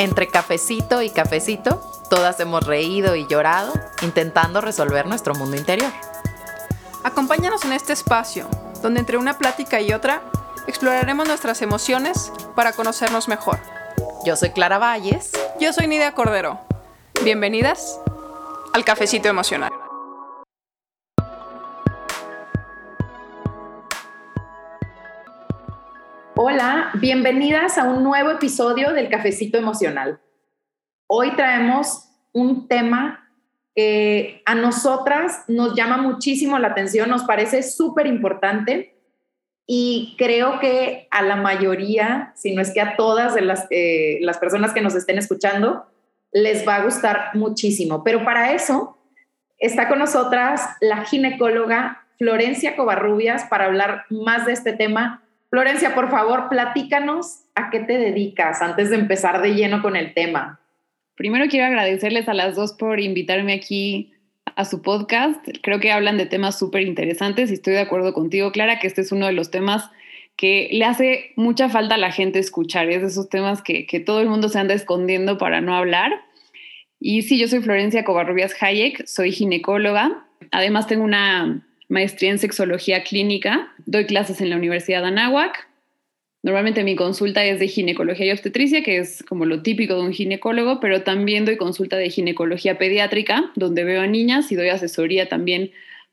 Entre cafecito y cafecito, todas hemos reído y llorado intentando resolver nuestro mundo interior. Acompáñanos en este espacio, donde entre una plática y otra exploraremos nuestras emociones para conocernos mejor. Yo soy Clara Valles. Yo soy Nidia Cordero. Bienvenidas al Cafecito Emocional. Hola, bienvenidas a un nuevo episodio del Cafecito Emocional. Hoy traemos un tema que a nosotras nos llama muchísimo la atención, nos parece súper importante y creo que a la mayoría, si no es que a todas de las, eh, las personas que nos estén escuchando, les va a gustar muchísimo. Pero para eso está con nosotras la ginecóloga Florencia Covarrubias para hablar más de este tema Florencia, por favor, platícanos a qué te dedicas antes de empezar de lleno con el tema. Primero quiero agradecerles a las dos por invitarme aquí a su podcast. Creo que hablan de temas súper interesantes y estoy de acuerdo contigo, Clara, que este es uno de los temas que le hace mucha falta a la gente escuchar. Es de esos temas que, que todo el mundo se anda escondiendo para no hablar. Y sí, yo soy Florencia Covarrubias Hayek, soy ginecóloga. Además tengo una maestría en sexología clínica, doy clases en la Universidad de Anáhuac. Normalmente mi consulta es de ginecología y obstetricia, que es como lo típico de un ginecólogo, pero también doy consulta de ginecología pediátrica, donde veo a niñas y doy asesoría también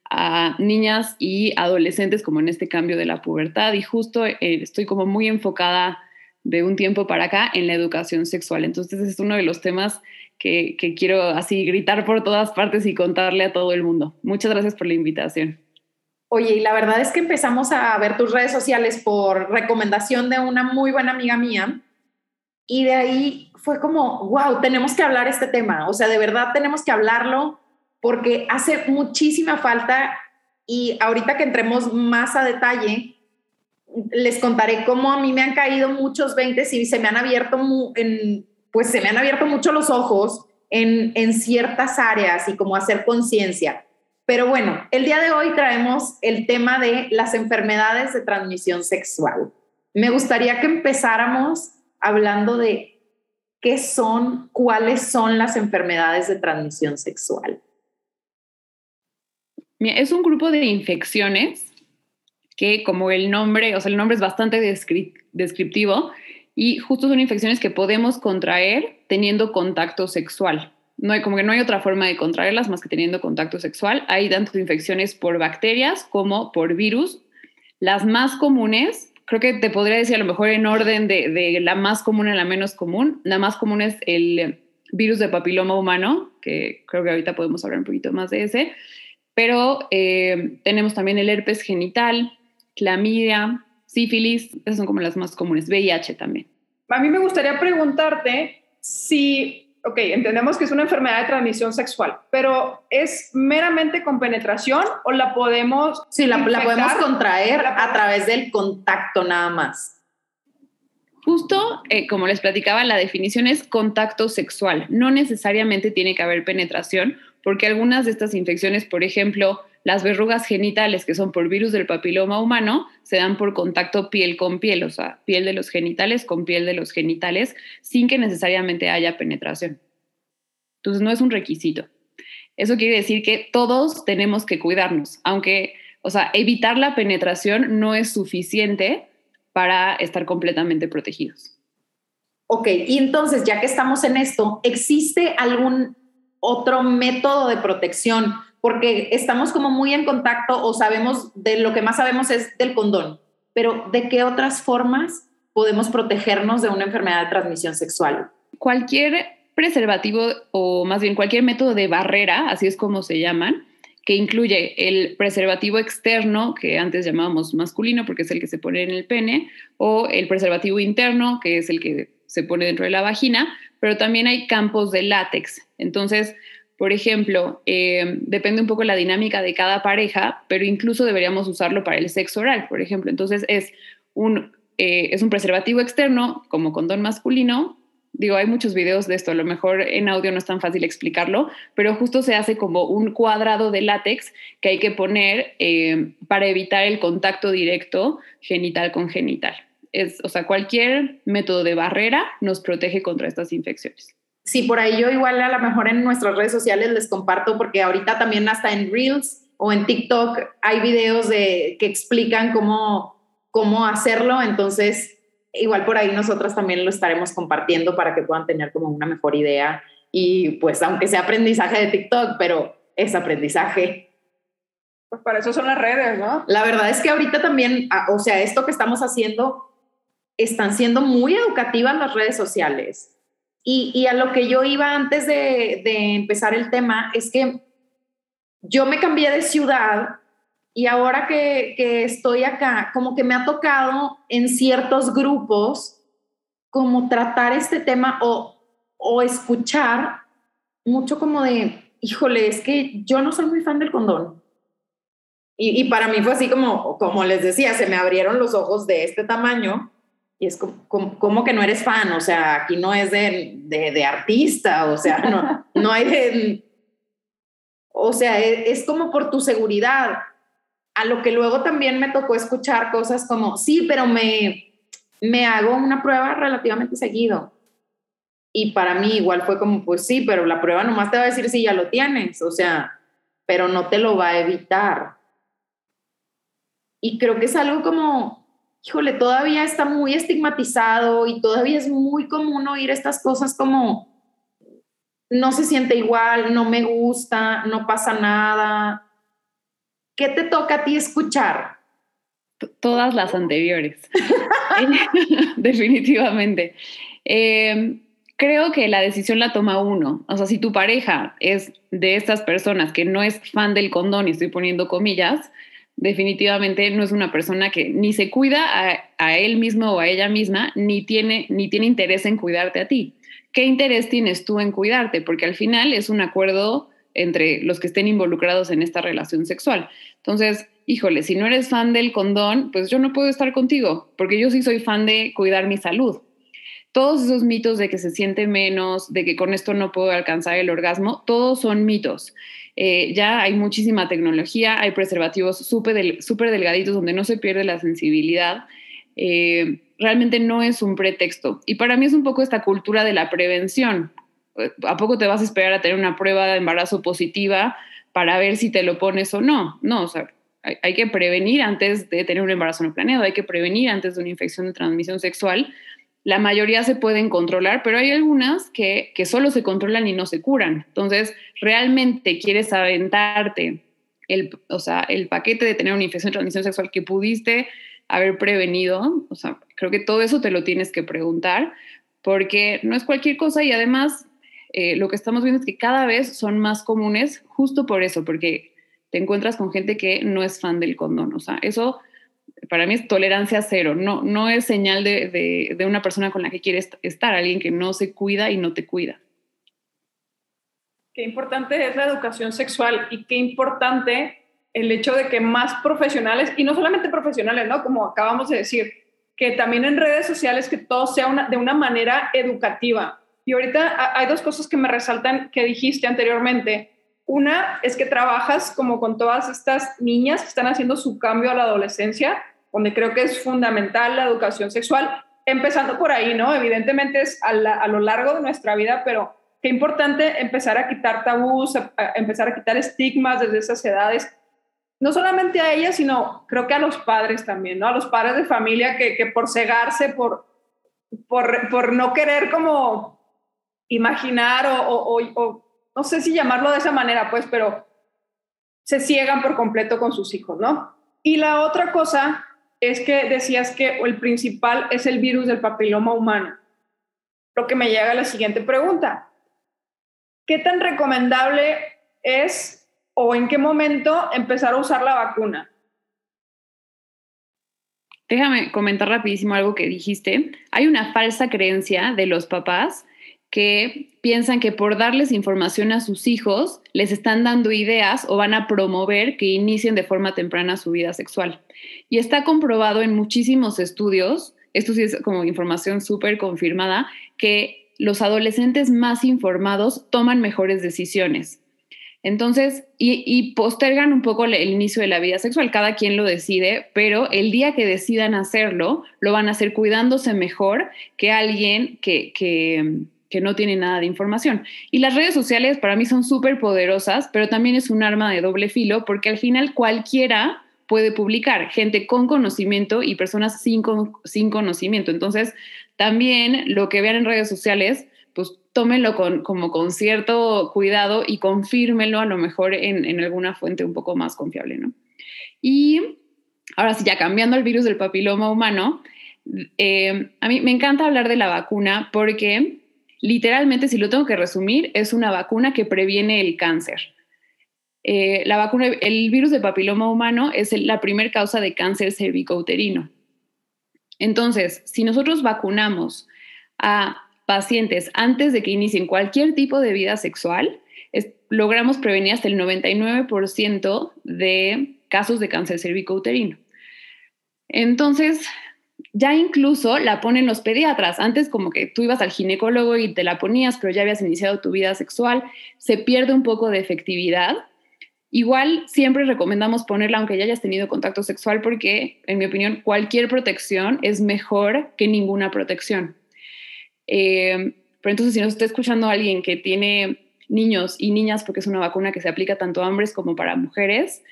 a niñas y adolescentes, como en este cambio de la pubertad. Y justo eh, estoy como muy enfocada de un tiempo para acá en la educación sexual. Entonces es uno de los temas que, que quiero así gritar por todas partes y contarle a todo el mundo. Muchas gracias por la invitación. Oye, y la verdad es que empezamos a ver tus redes sociales por recomendación de una muy buena amiga mía. Y de ahí fue como, wow, tenemos que hablar este tema. O sea, de verdad tenemos que hablarlo porque hace muchísima falta. Y ahorita que entremos más a detalle, les contaré cómo a mí me han caído muchos 20 y se me han abierto, en, pues se me han abierto mucho los ojos en, en ciertas áreas y como hacer conciencia. Pero bueno, el día de hoy traemos el tema de las enfermedades de transmisión sexual. Me gustaría que empezáramos hablando de qué son, cuáles son las enfermedades de transmisión sexual. es un grupo de infecciones que como el nombre, o sea, el nombre es bastante descriptivo y justo son infecciones que podemos contraer teniendo contacto sexual no hay, como que no hay otra forma de contraerlas más que teniendo contacto sexual. Hay tanto infecciones por bacterias como por virus. Las más comunes, creo que te podría decir a lo mejor en orden de, la más común a la menos común. La más común es el virus de papiloma humano, que creo que ahorita podemos hablar un poquito más de ese. Pero eh, tenemos también el herpes genital, clamidia, sífilis, esas son como las más comunes, VIH también. A mí me gustaría preguntarte si ok, entendemos que es una enfermedad de transmisión sexual, pero ¿es meramente con penetración o la podemos... Sí, la, podemos contraer a través del contacto nada más. Justo, eh, como les platicaba, la definición es contacto sexual. No necesariamente tiene que haber penetración, porque algunas de estas infecciones, por ejemplo, las verrugas genitales, que son por virus del papiloma humano, se dan por contacto piel con piel, o sea, piel de los genitales con piel de los genitales, sin que necesariamente haya penetración. Entonces, no es un requisito. Eso quiere decir que todos tenemos que cuidarnos, aunque, o sea, evitar la penetración no es suficiente para estar completamente protegidos. Ok, y entonces, ya que estamos en esto, ¿existe algún otro método de protección? porque estamos como muy en contacto o sabemos de lo que más sabemos es del condón, pero ¿de qué otras formas podemos protegernos de una enfermedad de transmisión sexual? Cualquier preservativo o más bien cualquier método de barrera, así es como se llaman, que incluye el preservativo externo, que antes llamábamos masculino porque es el que se pone en el pene, o el preservativo interno, que es el que se pone dentro de la vagina, pero también hay campos de látex. Entonces, por ejemplo, eh, depende un poco la dinámica de cada pareja, pero incluso deberíamos usarlo para el sexo oral, por ejemplo. Entonces es un, eh, es un preservativo externo como condón masculino. Digo, hay muchos videos de esto, a lo mejor en audio no es tan fácil explicarlo, pero justo se hace como un cuadrado de látex que hay que poner eh, para evitar el contacto directo genital con genital. Es, o sea, cualquier método de barrera nos protege contra estas infecciones. Sí, por ahí yo igual a lo mejor en nuestras redes sociales les comparto, porque ahorita también hasta en Reels o en TikTok hay videos de, que explican cómo, cómo hacerlo, entonces igual por ahí nosotras también lo estaremos compartiendo para que puedan tener como una mejor idea y pues aunque sea aprendizaje de TikTok, pero es aprendizaje. Pues para eso son las redes, ¿no? La verdad es que ahorita también, ah, o sea, esto que estamos haciendo, están siendo muy educativas las redes sociales. Y, y a lo que yo iba antes de, de empezar el tema es que yo me cambié de ciudad y ahora que, que, estoy acá, como que me ha tocado en ciertos grupos como tratar este tema o, o escuchar mucho como de, híjole, es que yo no soy muy fan del condón. Y, y, para mí fue así como, como les decía, se me abrieron los ojos de este tamaño y es como, como, que no eres fan, o sea, aquí no es de, de, artista, o sea, no, no hay de o sea, e, es, como por tu seguridad. A lo que luego también me tocó escuchar cosas como, sí, pero me, me hago una prueba relativamente seguido. Y para mí igual fue como, pues sí, pero la prueba nomás te va a decir si ya lo tienes, o sea, pero no te lo va a evitar. Y creo que es algo como, híjole, todavía está muy estigmatizado y todavía es muy común oír estas cosas como, no se siente igual, no me gusta, no pasa nada. ¿Qué te toca a ti escuchar? Todas las anteriores, definitivamente. Em, creo que la decisión la toma uno. O sea, si tu pareja es de estas personas que no es fan del condón, y estoy poniendo comillas, definitivamente no es una persona que ni se cuida a, él mismo o a ella misma, ni tiene, ni tiene interés en cuidarte a ti. ¿qué interés tienes tú en cuidarte? Porque al final es un acuerdo entre los que estén involucrados en esta relación sexual. Entonces, híjole, si no eres fan del condón, pues yo no puedo estar contigo, porque yo sí soy fan de cuidar mi salud. Todos esos mitos de que se siente menos, de que con esto no puedo alcanzar el orgasmo, todos son mitos. Eh, ya hay muchísima tecnología, hay preservativos súper delgaditos donde no se pierde la sensibilidad. Eh, realmente no es un pretexto. Y para mí es un poco esta cultura de la prevención. ¿A poco te vas a esperar a tener una prueba de embarazo positiva para ver si te lo pones o no? No, o sea, hay, que prevenir antes de tener un embarazo no planeado, hay que prevenir antes de una infección de transmisión sexual. La mayoría se pueden controlar, pero hay algunas que, que solo se controlan y no se curan. Entonces, realmente quieres aventarte el, o sea, el paquete de tener una infección de transmisión sexual que pudiste haber prevenido, o sea, creo que todo eso te lo tienes que preguntar, porque no es cualquier cosa y además eh, lo que estamos viendo es que cada vez son más comunes justo por eso, porque te encuentras con gente que no es fan del condón, o sea, eso para mí es tolerancia cero, no, no es señal de, de, de una persona con la que quieres estar, alguien que no se cuida y no te cuida. Qué importante es la educación sexual y qué importante el hecho de que más profesionales, y no solamente profesionales, ¿no? Como acabamos de decir, que también en redes sociales que todo sea una, de una manera educativa. Y ahorita hay dos cosas que me resaltan que dijiste anteriormente. Una es que trabajas como con todas estas niñas que están haciendo su cambio a la adolescencia, donde creo que es fundamental la educación sexual, empezando por ahí, ¿no? Evidentemente es a, a lo largo de nuestra vida, pero qué importante empezar a quitar tabús, a empezar a quitar estigmas desde esas edades no solamente a ella, sino creo que a los padres también, ¿no? A los padres de familia que, que por cegarse, por, por, por, no querer como imaginar o, o, o, no sé si llamarlo de esa manera, pues, pero se ciegan por completo con sus hijos, ¿no? Y la otra cosa es que decías que el principal es el virus del papiloma humano. Lo que me llega a la siguiente pregunta. ¿Qué tan recomendable es o en qué momento empezar a usar la vacuna? Déjame comentar rapidísimo algo que dijiste. Hay una falsa creencia de los papás que piensan que por darles información a sus hijos les están dando ideas o van a promover que inicien de forma temprana su vida sexual. Y está comprobado en muchísimos estudios, esto sí es como información súper confirmada, que los adolescentes más informados toman mejores decisiones. Entonces, y, postergan un poco el, inicio de la vida sexual, cada quien lo decide, pero el día que decidan hacerlo, lo van a hacer cuidándose mejor que alguien que, que no tiene nada de información. Y las redes sociales para mí son súper poderosas, pero también es un arma de doble filo, porque al final cualquiera puede publicar, gente con conocimiento y personas sin, sin conocimiento. Entonces, también lo que vean en redes sociales pues tómenlo con, como con cierto cuidado y confírmenlo a lo mejor en, alguna fuente un poco más confiable, ¿no? Y ahora sí, ya cambiando al virus del papiloma humano, eh, a mí me encanta hablar de la vacuna porque literalmente, si lo tengo que resumir, es una vacuna que previene el cáncer. Eh, la vacuna, el virus del papiloma humano es la primera causa de cáncer cervicouterino. Entonces, si nosotros vacunamos a pacientes antes de que inicien cualquier tipo de vida sexual, logramos prevenir hasta el 99% de casos de cáncer cervicouterino. Entonces, ya incluso la ponen los pediatras. Antes como que tú ibas al ginecólogo y te la ponías, pero ya habías iniciado tu vida sexual, se pierde un poco de efectividad. Igual siempre recomendamos ponerla aunque ya hayas tenido contacto sexual porque, en mi opinión, cualquier protección es mejor que ninguna protección. Eh, pero entonces, si nos está escuchando alguien que tiene niños y niñas, porque es una vacuna que se aplica tanto a hombres como para mujeres,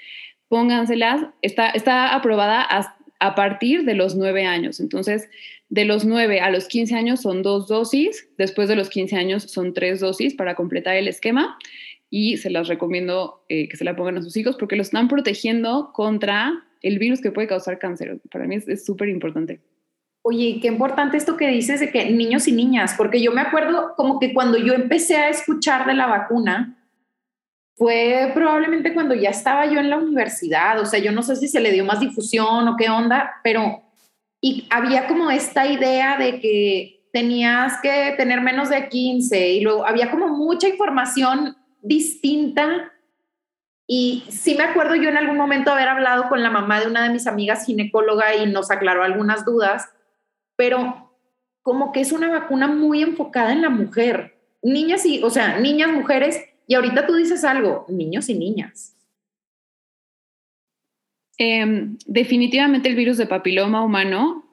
pónganselas. Está, está aprobada a, a partir de los nueve años. Entonces, de los 9 a los 15 años son dos dosis, después de los 15 años son tres dosis para completar el esquema y se las recomiendo eh, que se la pongan a sus hijos porque los están protegiendo contra el virus que puede causar cáncer. Para mí es súper importante. Oye, qué importante esto que dices de que niños y niñas, porque yo me acuerdo como que cuando yo empecé a escuchar de la vacuna, fue probablemente cuando ya estaba yo en la universidad, o sea, yo no sé si se le dio más difusión o qué onda, pero y había como esta idea de que tenías que tener menos de 15 y luego había como mucha información distinta y sí me acuerdo yo en algún momento haber hablado con la mamá de una de mis amigas ginecóloga y nos aclaró algunas dudas pero como que es una vacuna muy enfocada en la mujer. Niñas y, o sea, niñas, mujeres, y ahorita tú dices algo, niños y niñas. Em, definitivamente el virus de papiloma humano,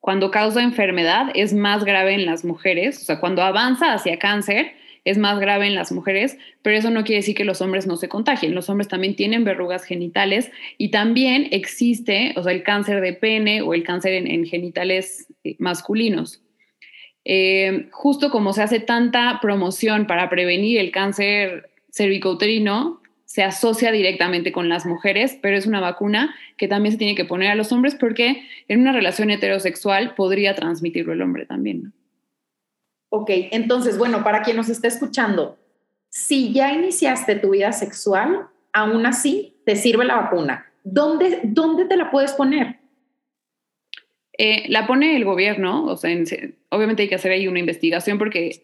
cuando causa enfermedad, es más grave en las mujeres, o sea, cuando avanza hacia cáncer, es más grave en las mujeres, pero eso no quiere decir que los hombres no se contagien. Los hombres también tienen verrugas genitales y también existe, o sea, el cáncer de pene o el cáncer en, genitales eh, masculinos. Eh, justo como se hace tanta promoción para prevenir el cáncer cervicouterino, se asocia directamente con las mujeres, pero es una vacuna que también se tiene que poner a los hombres porque en una relación heterosexual podría transmitirlo el hombre también. Ok, entonces, bueno, para quien nos esté escuchando, si ya iniciaste tu vida sexual, aún así te sirve la vacuna. ¿Dónde, dónde te la puedes poner? Eh, la pone el gobierno, o sea, obviamente hay que hacer ahí una investigación porque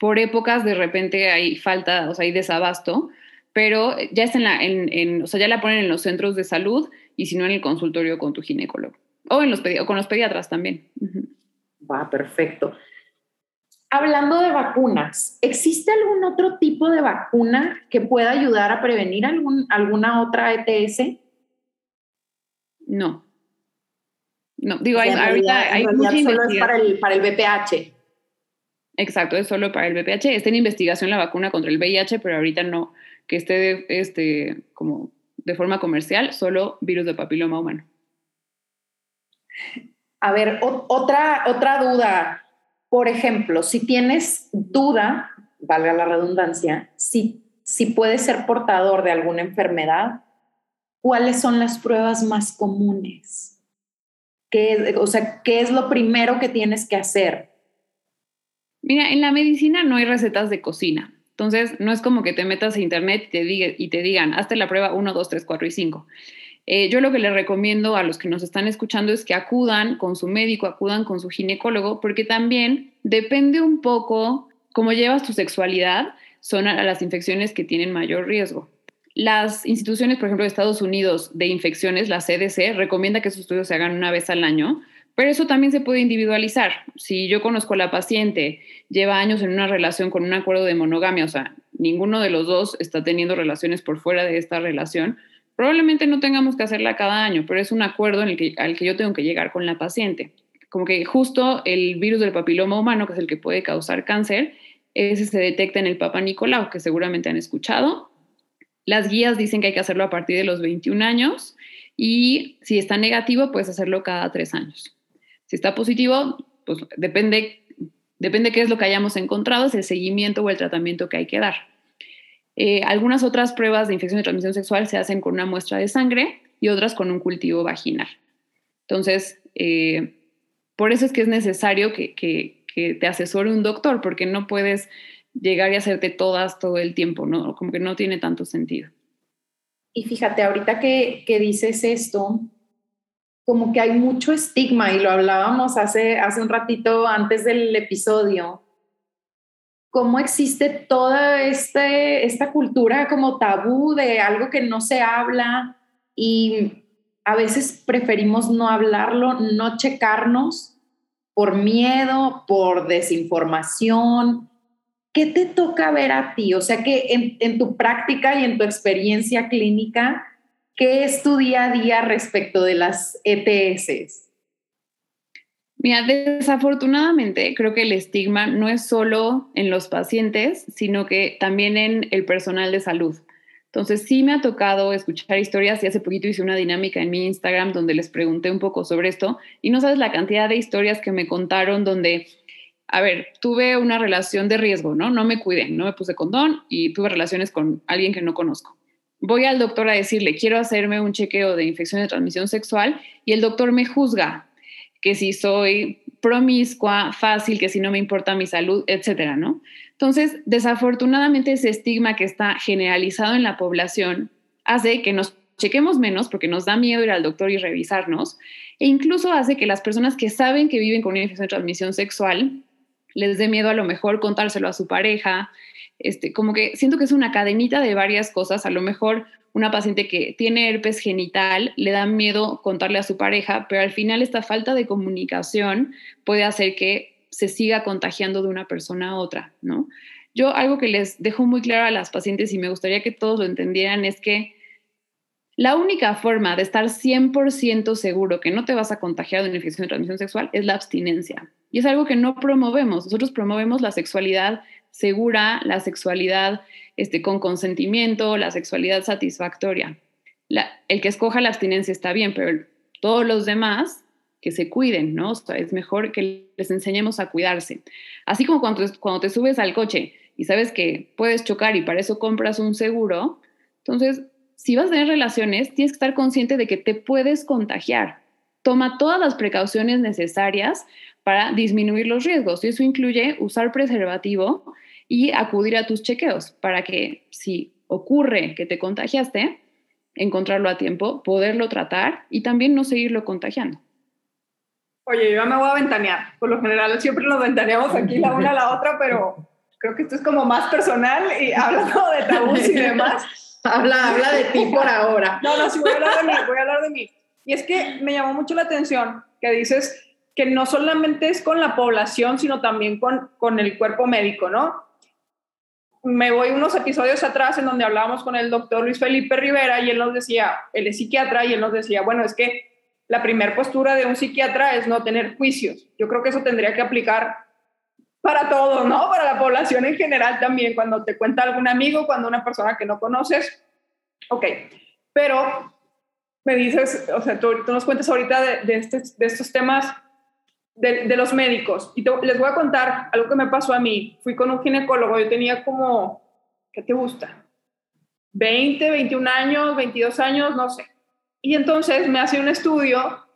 por épocas de repente hay falta, o sea, hay desabasto, pero ya está en la, en, o sea, ya la ponen en los centros de salud y si no en el consultorio con tu ginecólogo o en los con los pediatras también. Va, perfecto. Hablando de vacunas, ¿existe algún otro tipo de vacuna que pueda ayudar a prevenir algún, alguna otra ETS? No. No, digo, hay, ahorita hay mucha solo es para el, para el BPH. Exacto, es solo para el BPH. Está en investigación la vacuna contra el VIH, pero ahorita no, que esté este, como de forma comercial, solo virus de papiloma humano. A ver, otra, otra duda. Por ejemplo, si tienes duda, valga la redundancia, si, si puedes ser portador de alguna enfermedad, ¿cuáles son las pruebas más comunes? ¿Qué, o sea, ¿qué es lo primero que tienes que hacer? Mira, en la medicina no hay recetas de cocina. Entonces, no es como que te metas a internet y te, diga, y te digan, hazte la prueba 1, 2, 3, 4 y 5. Eh, yo lo que le recomiendo a los que nos están escuchando es que acudan con su médico, acudan con su ginecólogo, porque también depende un poco cómo llevas tu sexualidad, son a las infecciones que tienen mayor riesgo. Las instituciones, por ejemplo, de Estados Unidos de infecciones, la CDC, recomienda que esos estudios se hagan una vez al año, pero eso también se puede individualizar. Si yo conozco a la paciente, lleva años en una relación con un acuerdo de monogamia, o sea, ninguno de los dos está teniendo relaciones por fuera de esta relación, probablemente no tengamos que hacerla cada año, pero es un acuerdo al que yo tengo que llegar con la paciente. Como que justo el virus del papiloma humano, que es el que puede causar cáncer, ese se detecta en el Papa Nicolau, que seguramente han escuchado. Las guías dicen que hay que hacerlo a partir de los 21 años y si está negativo, puedes hacerlo cada tres años. Si está positivo, pues depende, depende qué es lo que hayamos encontrado, es el seguimiento o el tratamiento que hay que dar. Eh, algunas otras pruebas de infección de transmisión sexual se hacen con una muestra de sangre y otras con un cultivo vaginal. Entonces, eh, por eso es que es necesario que, que te asesore un doctor, porque no puedes llegar y hacerte todas todo el tiempo, ¿no? Como que no tiene tanto sentido. Y fíjate, ahorita que, que dices esto, como que hay mucho estigma, y lo hablábamos hace, hace un ratito antes del episodio, cómo existe toda este, esta cultura como tabú de algo que no se habla y a veces preferimos no hablarlo, no checarnos por miedo, por desinformación. ¿Qué te toca ver a ti? O sea, que en, tu práctica y en tu experiencia clínica, ¿qué es tu día a día respecto de las ETS? Mira, desafortunadamente creo que el estigma no es solo en los pacientes, sino que también en el personal de salud. Entonces sí me ha tocado escuchar historias y hace poquito hice una dinámica en mi Instagram donde les pregunté un poco sobre esto y no sabes la cantidad de historias que me contaron donde, a ver, tuve una relación de riesgo, ¿no? No me cuidé, no me puse condón y tuve relaciones con alguien que no conozco. Voy al doctor a decirle, quiero hacerme un chequeo de infección de transmisión sexual y el doctor me juzga que si soy promiscua, fácil, que si no me importa mi salud, etcétera, ¿no? Entonces, desafortunadamente ese estigma que está generalizado en la población hace que nos chequemos menos porque nos da miedo ir al doctor y revisarnos e incluso hace que las personas que saben que viven con una infección de transmisión sexual les dé miedo a lo mejor contárselo a su pareja, este, como que siento que es una cadenita de varias cosas, a lo mejor una paciente que tiene herpes genital le da miedo contarle a su pareja, pero al final esta falta de comunicación puede hacer que se siga contagiando de una persona a otra, ¿no? Yo algo que les dejo muy claro a las pacientes y me gustaría que todos lo entendieran es que la única forma de estar 100% seguro que no te vas a contagiar de una infección de transmisión sexual es la abstinencia. Y es algo que no promovemos. Nosotros promovemos la sexualidad segura, la sexualidad este, con consentimiento, la sexualidad satisfactoria. el que escoja la abstinencia está bien, pero todos los demás que se cuiden, ¿no? Es mejor que les enseñemos a cuidarse. Así como cuando, cuando te subes al coche y sabes que puedes chocar y para eso compras un seguro, entonces, si vas a tener relaciones, tienes que estar consciente de que te puedes contagiar. Toma todas las precauciones necesarias para disminuir los riesgos y eso incluye usar preservativo y acudir a tus chequeos para que si ocurre que te contagiaste, encontrarlo a tiempo, poderlo tratar y también no seguirlo contagiando. Oye, yo me voy a ventanear. Por lo general siempre nos ventaneamos aquí la una a la otra, pero creo que esto es como más personal y hablando de tabús y demás. habla, habla de ti por ahora. No, no, sí voy a hablar de mí, voy a hablar de mí. Y es que me llamó mucho la atención que dices que no solamente es con la población, sino también con, con el cuerpo médico, ¿no? me voy unos episodios atrás en donde hablábamos con el doctor Luis Felipe Rivera y él nos decía, él es psiquiatra y él nos decía, bueno, es que la primera postura de un psiquiatra es no tener juicios. Yo creo que eso tendría que aplicar para todo, ¿no? Para la población en general también, cuando te cuenta algún amigo, cuando una persona que no conoces. Ok, pero me dices, o sea, tú, nos cuentas ahorita de, de estos temas de, los médicos. Y les voy a contar algo que me pasó a mí. Fui con un ginecólogo, yo tenía como, ¿qué te gusta? 20, 21 años, 22 años, no sé. Y entonces me hace un estudio,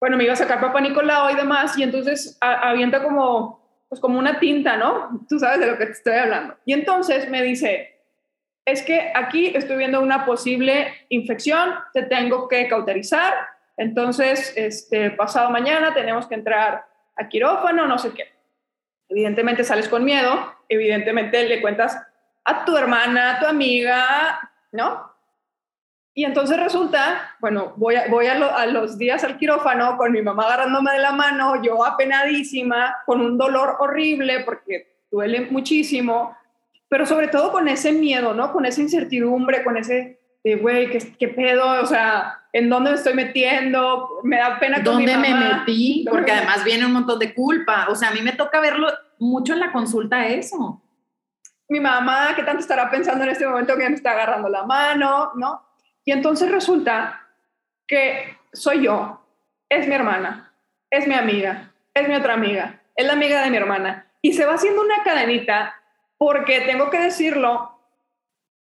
bueno, me iba a sacar papá Nicolau y demás, y entonces avienta como, pues como una tinta, ¿no? Tú sabes de lo que te estoy hablando. Y entonces me dice, es que aquí estoy viendo una posible infección, te tengo que cauterizar, entonces, este, pasado mañana tenemos que entrar a quirófano, no sé qué. Evidentemente sales con miedo, evidentemente le cuentas a tu hermana, a tu amiga, ¿no? Y entonces resulta, bueno, voy, a, voy a, los días al quirófano con mi mamá agarrándome de la mano, yo apenadísima, con un dolor horrible porque duele muchísimo. pero sobre todo con ese miedo, ¿no? Con esa incertidumbre, con ese, de, güey, ¿qué, ¿qué, pedo? O sea, ¿en dónde me estoy metiendo? Me da pena con ¿Dónde me metí? Porque además viene un montón de culpa. O sea, a mí me toca verlo mucho en la consulta eso. Mi mamá, ¿qué tanto estará pensando en este momento que me está agarrando la mano? ¿No? Y entonces resulta que soy yo, es mi hermana, es mi amiga, es mi otra amiga, es la amiga de mi hermana. Y se va haciendo una cadenita porque tengo que decirlo,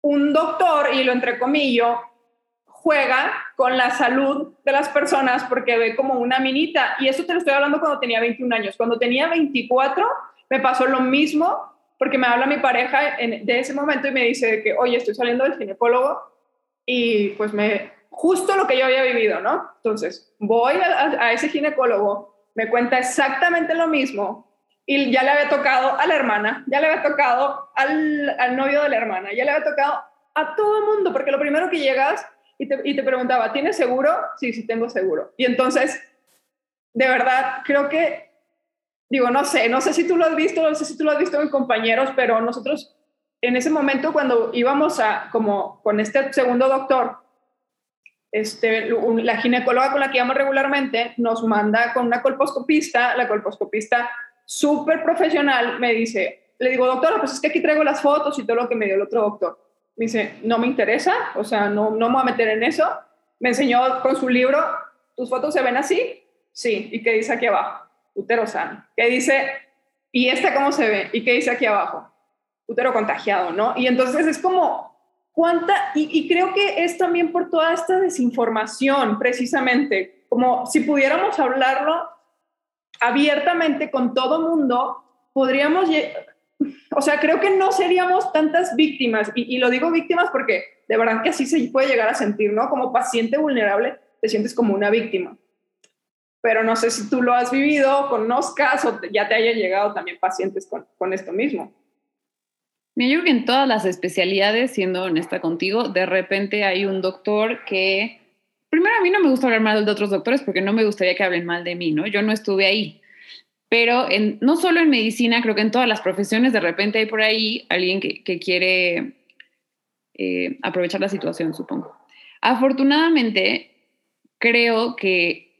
un doctor, y lo entrecomillo, juega con la salud de las personas porque ve como una minita. Y eso te lo estoy hablando cuando tenía 21 años. Cuando tenía 24 me pasó lo mismo porque me habla mi pareja de ese momento y me dice que, oye, estoy saliendo del ginecólogo y pues me, justo lo que yo había vivido, ¿no? Entonces, voy a, ese ginecólogo, me cuenta exactamente lo mismo y ya le había tocado a la hermana, ya le había tocado al, al novio de la hermana, ya le había tocado a todo el mundo, porque lo primero que llegas y te, y te preguntaba, ¿tienes seguro? Sí, sí, tengo seguro. Y entonces, de verdad, creo que, digo, no sé, no sé si tú lo has visto, no sé si tú lo has visto en compañeros, pero nosotros en ese momento cuando íbamos a, como con este segundo doctor, este, la ginecóloga con la que íbamos regularmente nos manda con una colposcopista, la colposcopista súper profesional me dice, le digo, doctora, pues es que aquí traigo las fotos y todo lo que me dio el otro doctor. Me dice, no me interesa, o sea, no, no me voy a meter en eso. Me enseñó con su libro, ¿tus fotos se ven así? Sí, ¿y qué dice aquí abajo? Utero sano. ¿Qué dice? ¿Y esta cómo se ve? ¿Y qué dice aquí abajo? Utero contagiado, ¿no? Y entonces es como, cuánta, y, creo que es también por toda esta desinformación, precisamente, como si pudiéramos hablarlo abiertamente con todo mundo, podríamos, o sea, creo que no seríamos tantas víctimas, y, lo digo víctimas porque de verdad que así se puede llegar a sentir, ¿no? Como paciente vulnerable, te sientes como una víctima. Pero no sé si tú lo has vivido, conozcas o ya te haya llegado también pacientes con, con esto mismo. Yo creo que en todas las especialidades, siendo honesta contigo, de repente hay un doctor que, primero a mí no me gusta hablar mal de otros doctores porque no me gustaría que hablen mal de mí, ¿no? Yo no estuve ahí. Pero en, no solo en medicina, creo que en todas las profesiones de repente hay por ahí alguien que, que quiere eh, aprovechar la situación, supongo. Afortunadamente, creo que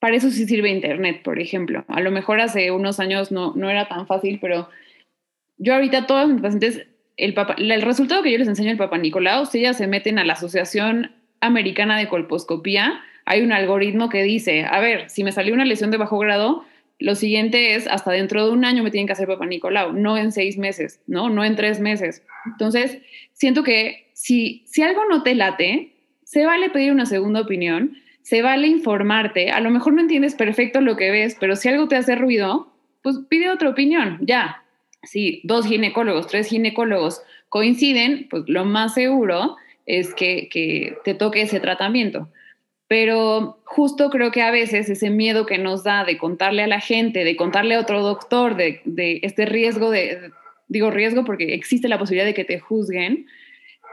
para eso sí sirve Internet, por ejemplo. A lo mejor hace unos años no, no era tan fácil, pero yo ahorita todos mis pacientes, el, el resultado que yo les enseño al Papa Nicolau, si ellas se meten a la Asociación Americana de Colposcopía, hay un algoritmo que dice, a ver, si me salió una lesión de bajo grado, lo siguiente es, hasta dentro de un año me tienen que hacer Papa Nicolau, no en seis meses, ¿no? No en tres meses. Entonces, siento que si, si algo no te late, se vale pedir una segunda opinión, se vale informarte, a lo mejor no entiendes perfecto lo que ves, pero si algo te hace ruido, pues pide otra opinión, ya, si dos ginecólogos, tres ginecólogos coinciden, pues lo más seguro es que, te toque ese tratamiento. Pero justo creo que a veces ese miedo que nos da de contarle a la gente, de contarle a otro doctor, de, este riesgo de, digo riesgo porque existe la posibilidad de que te juzguen,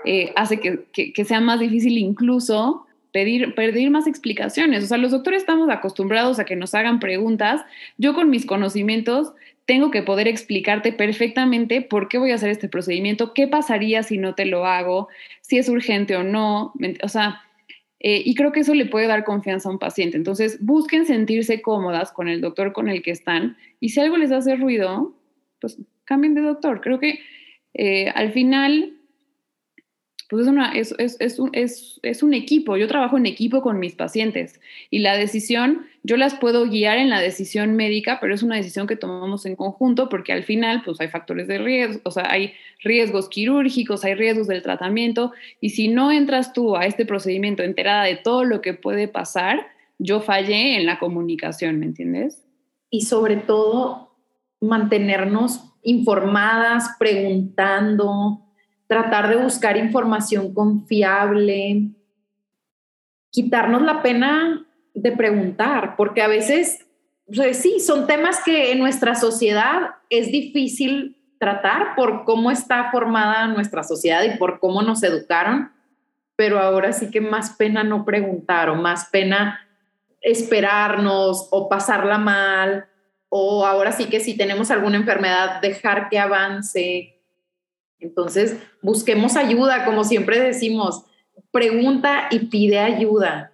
eh, hace que, que, sea más difícil incluso pedir, pedir más explicaciones. O sea, los doctores estamos acostumbrados a que nos hagan preguntas. Yo con mis conocimientos tengo que poder explicarte perfectamente por qué voy a hacer este procedimiento, qué pasaría si no te lo hago, si es urgente o no. O sea, eh, y creo que eso le puede dar confianza a un paciente. Entonces, busquen sentirse cómodas con el doctor con el que están y si algo les hace ruido, pues cambien de doctor. Creo que eh, al final pues es, una, es, es, es, un, es, un equipo, yo trabajo en equipo con mis pacientes y la decisión, yo las puedo guiar en la decisión médica, pero es una decisión que tomamos en conjunto porque al final pues hay factores de riesgo, o sea, hay riesgos quirúrgicos, hay riesgos del tratamiento y si no entras tú a este procedimiento enterada de todo lo que puede pasar, yo fallé en la comunicación, ¿me entiendes? Y sobre todo mantenernos informadas, preguntando, tratar de buscar información confiable, quitarnos la pena de preguntar, porque a veces, sí, son temas que en nuestra sociedad es difícil tratar por cómo está formada nuestra sociedad y por cómo nos educaron, pero ahora sí que más pena no preguntar o más pena esperarnos o pasarla mal o ahora sí que si tenemos alguna enfermedad dejar que avance Entonces, busquemos ayuda, como siempre decimos, pregunta y pide ayuda,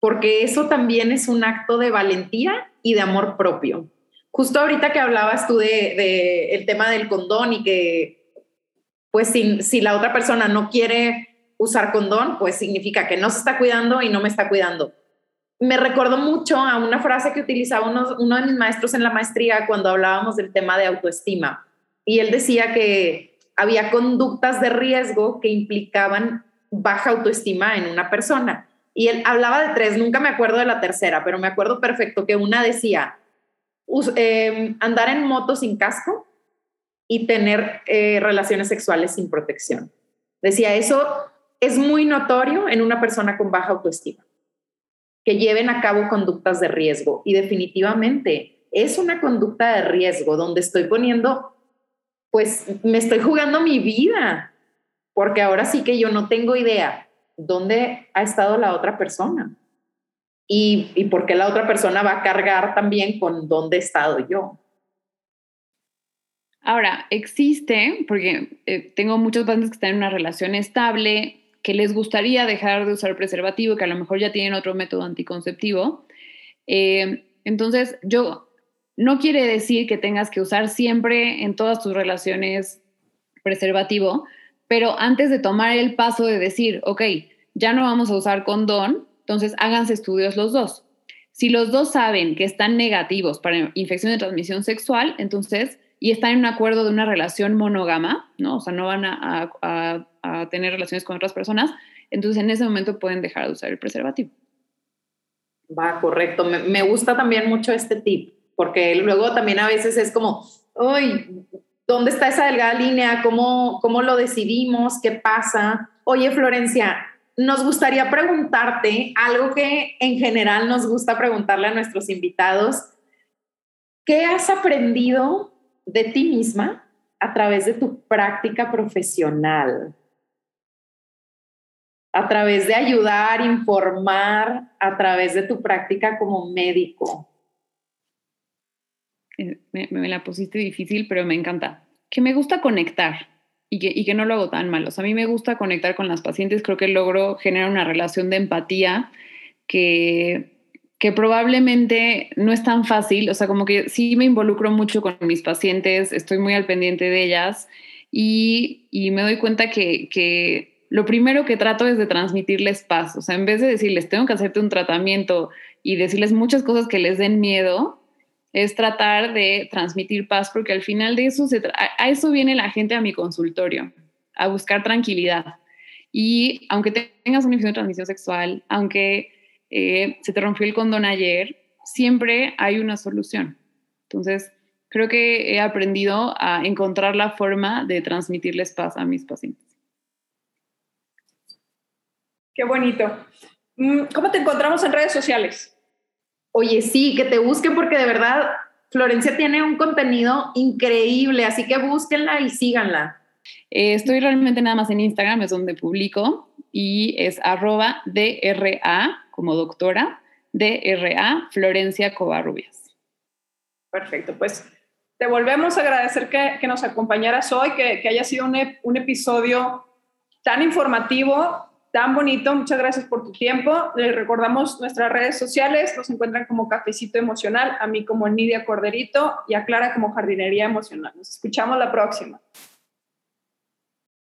porque eso también es un acto de valentía y de amor propio. Justo ahorita que hablabas tú de, el tema del condón y que, pues, si, la otra persona no quiere usar condón, pues significa que no se está cuidando y no me está cuidando. Me recordó mucho a una frase que utilizaba uno, uno de mis maestros en la maestría cuando hablábamos del tema de autoestima. Y él decía que había conductas de riesgo que implicaban baja autoestima en una persona. Y él hablaba de tres, nunca me acuerdo de la tercera, pero me acuerdo perfecto que una decía em, andar en moto sin casco y tener eh, relaciones sexuales sin protección. Decía, eso es muy notorio en una persona con baja autoestima, que lleven a cabo conductas de riesgo. Y definitivamente es una conducta de riesgo donde estoy poniendo, pues me estoy jugando mi vida, porque ahora sí que yo no tengo idea dónde ha estado la otra persona y, y por qué la otra persona va a cargar también con dónde he estado yo. Ahora, existe, porque eh, tengo muchos pacientes que están en una relación estable, que les gustaría dejar de usar preservativo, que a lo mejor ya tienen otro método anticonceptivo. Eh, entonces, yo no quiere decir que tengas que usar siempre en todas tus relaciones preservativo, pero antes de tomar el paso de decir, ok, ya no vamos a usar condón, entonces háganse estudios los dos. Si los dos saben que están negativos para infección de transmisión sexual, entonces, y están en un acuerdo de una relación monógama, ¿no? O sea, no van a, tener relaciones con otras personas, entonces en ese momento pueden dejar de usar el preservativo. Va, correcto. Me, me gusta también mucho este tip, porque luego también a veces es como, uy, ¿dónde está esa delgada línea? ¿Cómo, cómo lo decidimos? ¿Qué pasa? Oye, Florencia, nos gustaría preguntarte algo que en general nos gusta preguntarle a nuestros invitados. ¿Qué has aprendido de ti misma a través de tu práctica profesional? A través de ayudar, informar, a través de tu práctica como médico. Eh, me, la pusiste difícil, pero me encanta. Que me gusta conectar y que, no lo hago tan mal. O sea, a mí me gusta conectar con las pacientes, creo que logro generar una relación de empatía que, que probablemente no es tan fácil. O sea, como que sí me involucro mucho con mis pacientes, estoy muy al pendiente de ellas y, y me doy cuenta que, que lo primero que trato es de transmitirles paz. O sea, en vez de decirles, tengo que hacerte un tratamiento y decirles muchas cosas que les den miedo, es tratar de transmitir paz, porque al final de eso, a eso viene la gente a mi consultorio, a buscar tranquilidad. Y aunque tengas una infección de transmisión sexual, aunque eh, se te rompió el condón ayer, siempre hay una solución. Entonces, creo que he aprendido a encontrar la forma de transmitirles paz a mis pacientes. Qué bonito. Mm, ¿Cómo te encontramos en redes sociales? Oye, sí, que te busquen porque de verdad Florencia tiene un contenido increíble, así que búsquenla y síganla. Eh, estoy realmente nada más en Instagram, es donde publico, y es arroba DRA, como doctora, DRA Florencia Covarrubias. Perfecto, pues te volvemos a agradecer que, nos acompañaras hoy, que, haya sido un, un episodio tan informativo tan bonito. Muchas gracias por tu tiempo. Les recordamos nuestras redes sociales. Nos encuentran como Cafecito Emocional, a mí como Nidia Corderito y a Clara como Jardinería Emocional. Nos escuchamos la próxima.